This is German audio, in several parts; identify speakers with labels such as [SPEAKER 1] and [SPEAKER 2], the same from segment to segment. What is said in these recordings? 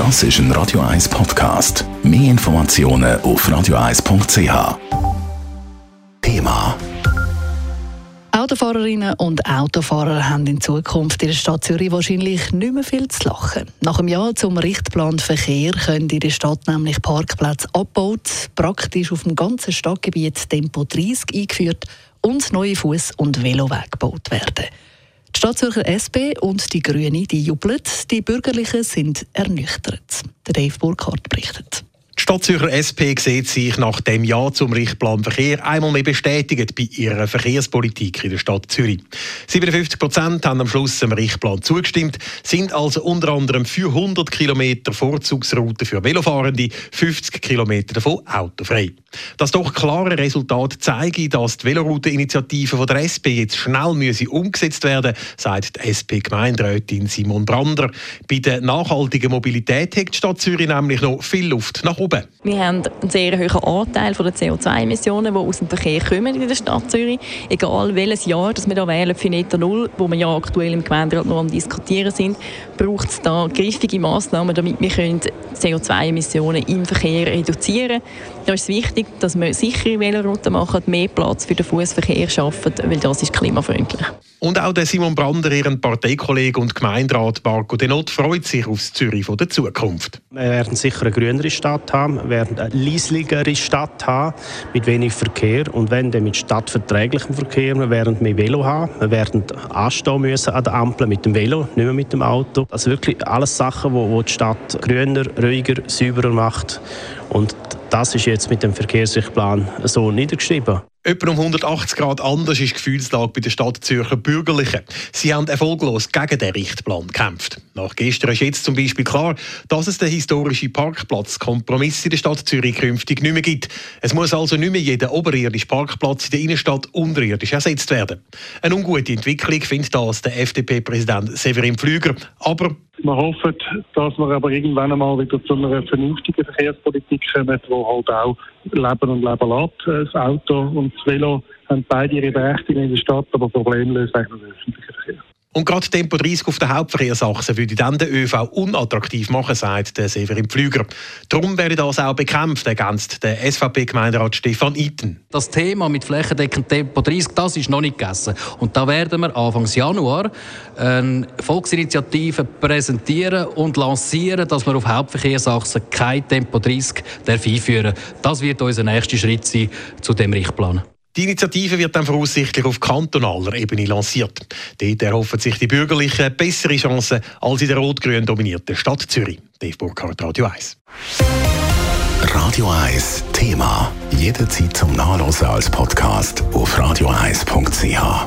[SPEAKER 1] Das ist ein Radio 1 Podcast. Mehr Informationen auf radio1.ch. Thema
[SPEAKER 2] Autofahrerinnen und Autofahrer haben in Zukunft in der Stadt Zürich wahrscheinlich nicht mehr viel zu lachen. Nach einem Jahr zum Richtplan Verkehr können in der Stadt nämlich Parkplätze abgebaut, praktisch auf dem ganzen Stadtgebiet Tempo 30 eingeführt und neue Fuß- und Velowege gebaut werden. Die Stadtzürcher SP und die Grünen die jubeln, die Bürgerlichen sind ernüchtert. Der Dave Burkhardt berichtet.
[SPEAKER 3] Die Stadtzürcher SP sieht sich nach dem Ja zum Richtplan Verkehr einmal mehr bestätigt bei ihrer Verkehrspolitik in der Stadt Zürich. 57 Prozent haben am Schluss dem Richtplan zugestimmt, sind also unter anderem für 100 Kilometer Vorzugsroute für Velofahrende, 50 Kilometer davon autofrei. Das doch klare Resultat zeige, dass die Veloroute-Initiative der SP jetzt schnell müsse umgesetzt werden, sagt die SP-Gemeinderätin Simon Brander. Bei der nachhaltigen Mobilität hat die Stadt Zürich nämlich noch viel Luft nach oben.
[SPEAKER 4] Wir haben einen sehr hohen Anteil von den CO2-Emissionen, die aus dem Verkehr kommen in der Stadt Zürich. Egal welches Jahr das wir da wählen für Netto Null, wo wir ja aktuell im Gemeinderat noch am diskutieren sind, braucht es da griffige Massnahmen, damit wir CO2-Emissionen im Verkehr reduzieren können. Da ist es wichtig, dass wir sichere Velorouten machen, mehr Platz für den Fußverkehr schaffen, weil das ist klimafreundlich.
[SPEAKER 3] Und auch der Simon Brander, ihren Parteikollege und Gemeinderat Marco Denot, freut sich auf das Zürich von der Zukunft.
[SPEAKER 5] Wir werden sicher eine grünere Stadt haben, wir werden eine leisligere Stadt haben, mit wenig Verkehr und wenn dann mit stadtverträglichem Verkehr. Wir werden mehr Velo haben, wir werden anstehen müssen an der Ampel mit dem Velo, nicht mehr mit dem Auto. Sind wirklich alles Sachen, die die Stadt grüner, ruhiger, sauberer macht und das ist jetzt mit dem Verkehrsrichtplan so niedergeschrieben.
[SPEAKER 3] Etwa um 180 Grad anders ist die Gefühlslage bei den Stadt Zürcher Bürgerlichen. Sie haben erfolglos gegen den Richtplan gekämpft. Nach gestern ist jetzt zum Beispiel klar, dass es den historischen Parkplatzkompromiss in der Stadt Zürich künftig nicht mehr gibt. Es muss also nicht mehr jeder oberirdische Parkplatz in der Innenstadt unterirdisch ersetzt werden. Eine ungute Entwicklung findet das der FDP-Präsident Severin Pflüger. Aber
[SPEAKER 6] wir hoffen, dass wir aber irgendwann einmal wieder zu einer vernünftigen Verkehrspolitik kommen, die halt auch Leben und Leben lässt. Das Auto und das Velo haben beide ihre Berechtigung in der Stadt, aber problemlos eigentlich Verkehr.
[SPEAKER 3] Und gerade Tempo 30 auf der Hauptverkehrsachse würde dann den ÖV unattraktiv machen, sagt der Severin Pflüger. Darum wäre das auch bekämpft, ergänzt der SVP-Gemeinderat Stefan Iten.
[SPEAKER 7] Das Thema mit flächendeckend Tempo 30, das ist noch nicht gegessen. Und da werden wir Anfang Januar eine Volksinitiative präsentieren und lancieren, dass wir auf Hauptverkehrsachsen kein Tempo 30 einführen Das wird unser nächster Schritt sein zu dem Richtplan.
[SPEAKER 3] Die Initiative wird dann voraussichtlich auf kantonaler Ebene lanciert. Dort erhoffen sich die Bürgerlichen bessere Chancen als in der rot-grün dominierten Stadt Zürich. Dave Burkhardt, Radio 1.
[SPEAKER 1] Radio 1 Thema. Jederzeit zum Nachlesen als Podcast auf radio1.ch.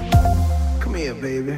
[SPEAKER 1] Come here, baby.